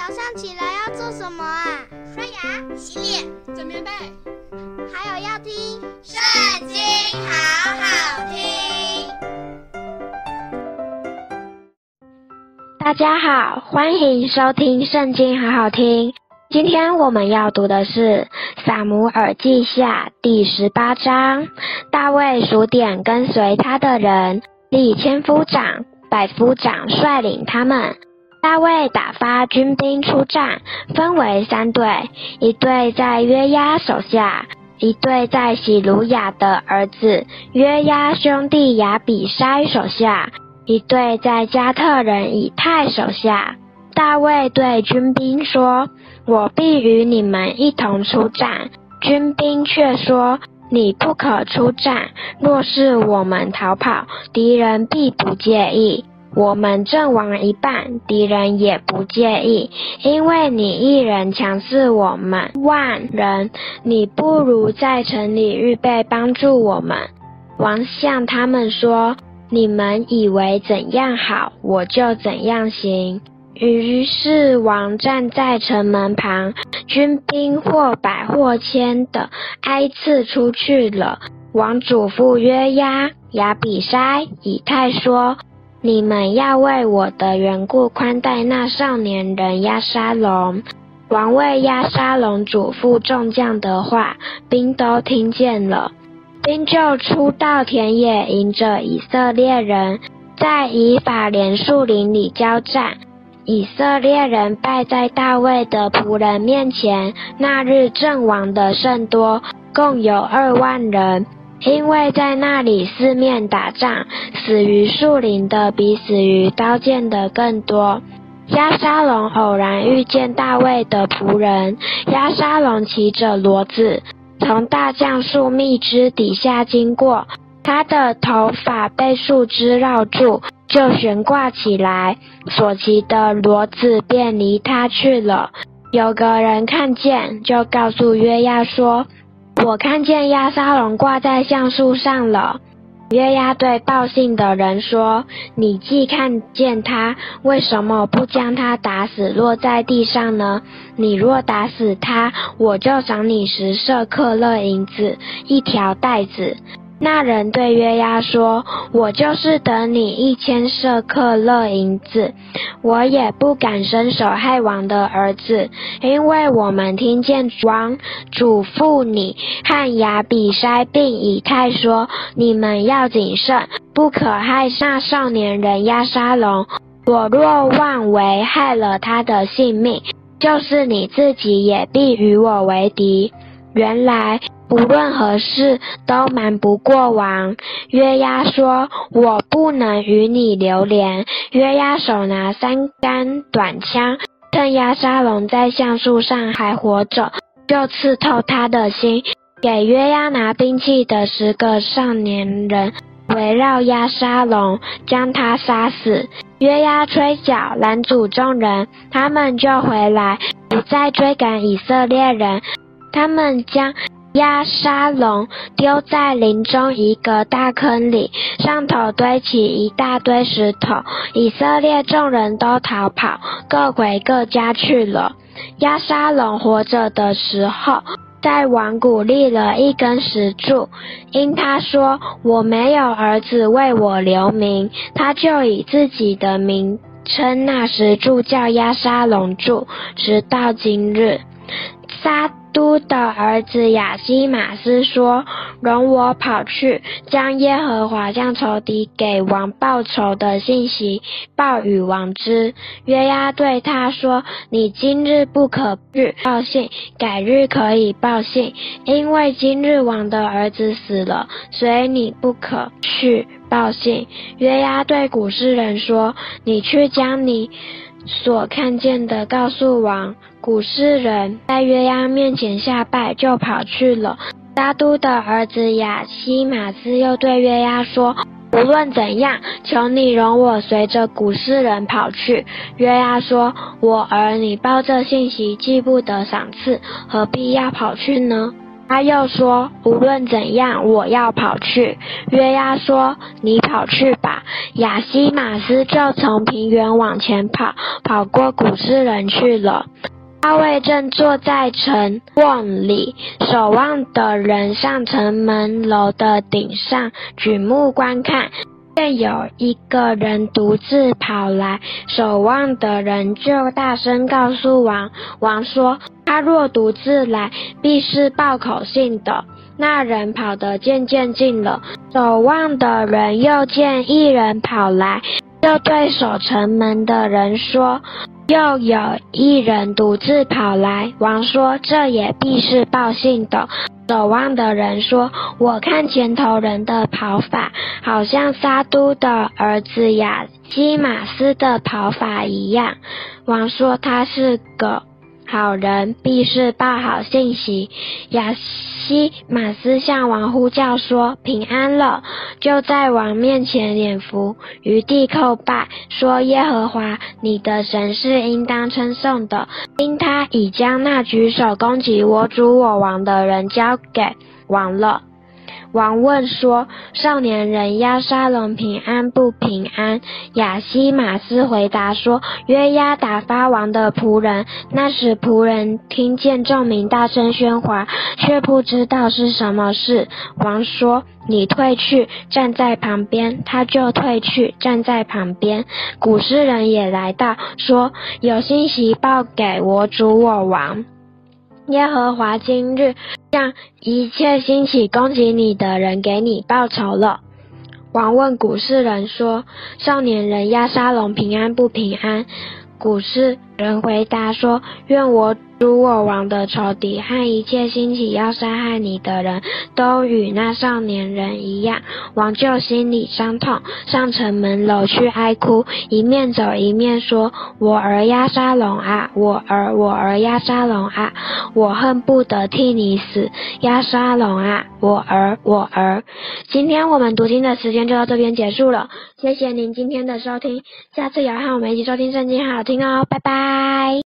早上起来要做什么啊？刷牙、洗脸、整棉被，还有要听《圣经》，好好听。大家好，欢迎收听《圣经》，好好听。今天我们要读的是《撒母耳记下》第十八章。大卫数点跟随他的人，立千夫长、百夫长率领他们。大卫打发军兵出战，分为三队：一队在约押手下，一队在洗鲁雅的儿子约押兄弟亚比筛手下，一队在加特人以太手下。大卫对军兵说：“我必与你们一同出战。”军兵却说：“你不可出战，若是我们逃跑，敌人必不介意。”我们阵亡一半，敌人也不介意，因为你一人强似我们万人，你不如在城里预备帮助我们。王向他们说：“你们以为怎样好，我就怎样行。”于是王站在城门旁，军兵或百或千的挨次出去了。王嘱咐约押、亚比筛、以太说。你们要为我的缘故宽待那少年人押沙龙。王为押沙龙嘱咐众将的话，兵都听见了。兵就出到田野，迎着以色列人，在以法莲树林里交战。以色列人败在大卫的仆人面前。那日阵亡的甚多，共有二万人。因为在那里四面打仗，死于树林的比死于刀剑的更多。亚沙龙偶然遇见大卫的仆人，亚沙龙骑着骡子，从大橡树密枝底下经过，他的头发被树枝绕住，就悬挂起来，所骑的骡子便离他去了。有个人看见，就告诉约押说。我看见鸭沙龙挂在橡树上了。约押对报信的人说：“你既看见他，为什么不将他打死，落在地上呢？你若打死他，我就赏你十色克勒银子，一条带子。”那人对约押说：“我就是得你一千舍客勒银子，我也不敢伸手害王的儿子，因为我们听见王嘱咐你和亚比筛并以太说，你们要谨慎，不可害那少年人押沙龙。我若妄为害了他的性命，就是你自己也必与我为敌。”原来。无论何事都瞒不过王。约押说：“我不能与你流连。”约押手拿三杆短枪，趁押沙龙在橡树上还活着，就刺透他的心。给约押拿兵器的十个少年人围绕押沙龙，将他杀死。约押吹角拦阻众人，他们就回来，不再追赶以色列人。他们将。押沙龙丢在林中一个大坑里，上头堆起一大堆石头。以色列众人都逃跑，各回各家去了。押沙龙活着的时候，在王谷立了一根石柱，因他说：“我没有儿子为我留名，他就以自己的名称那石柱叫押沙龙柱，直到今日。”撒都的儿子亚希马斯说：“容我跑去，将耶和华向仇敌给王报仇的信息报与王知。”约押对他说：“你今日不可去报信，改日可以报信，因为今日王的儿子死了，所以你不可去报信。”约押对古事人说：“你去将你所看见的告诉王。”古事人在约押面前下拜，就跑去了。大都的儿子亚希玛斯又对约押说：“无论怎样，求你容我随着古事人跑去。”约押说：“我儿，你报这信息，既不得赏赐，何必要跑去呢？”他又说：“无论怎样，我要跑去。”约押说：“你跑去吧。”亚西马斯就从平原往前跑，跑过古示人去了。大卫正坐在城瓮里，守望的人上城门楼的顶上举目观看，见有一个人独自跑来，守望的人就大声告诉王。王说：“他若独自来，必是报口信的。”那人跑得渐渐近了，守望的人又见一人跑来，就对守城门的人说：“又有一人独自跑来。”王说：“这也必是报信的。”守望的人说：“我看前头人的跑法，好像撒都的儿子亚基马斯的跑法一样。”王说：“他是个。”好人必是报好信息。亚西马斯向王呼叫说：“平安了！”就在王面前脸伏，于地叩拜，说：“耶和华你的神是应当称颂的，因他已将那举手攻击我主我王的人交给王了。”王问说：“少年人押沙龙平安不平安？”亚西马斯回答说：“约押打发王的仆人。”那时仆人听见众民大声喧哗，却不知道是什么事。王说：“你退去，站在旁边。”他就退去，站在旁边。古诗人也来到，说：“有信息报给我主我王。”耶和华今日向一切兴起攻击你的人给你报仇了。王问古诗人说：“少年人押沙龙平安不平安？”古诗人回答说：“愿我。”主我王的仇敌和一切兴起要杀害你的人都与那少年人一样。王就心里伤痛，上城门楼去哀哭，一面走一面说：“我儿压沙龙啊，我儿，我儿压沙龙啊，我恨不得替你死，压沙龙啊，我儿，我儿。”今天我们读经的时间就到这边结束了，谢谢您今天的收听，下次也要和我们一起收听圣经，好听哦，拜拜。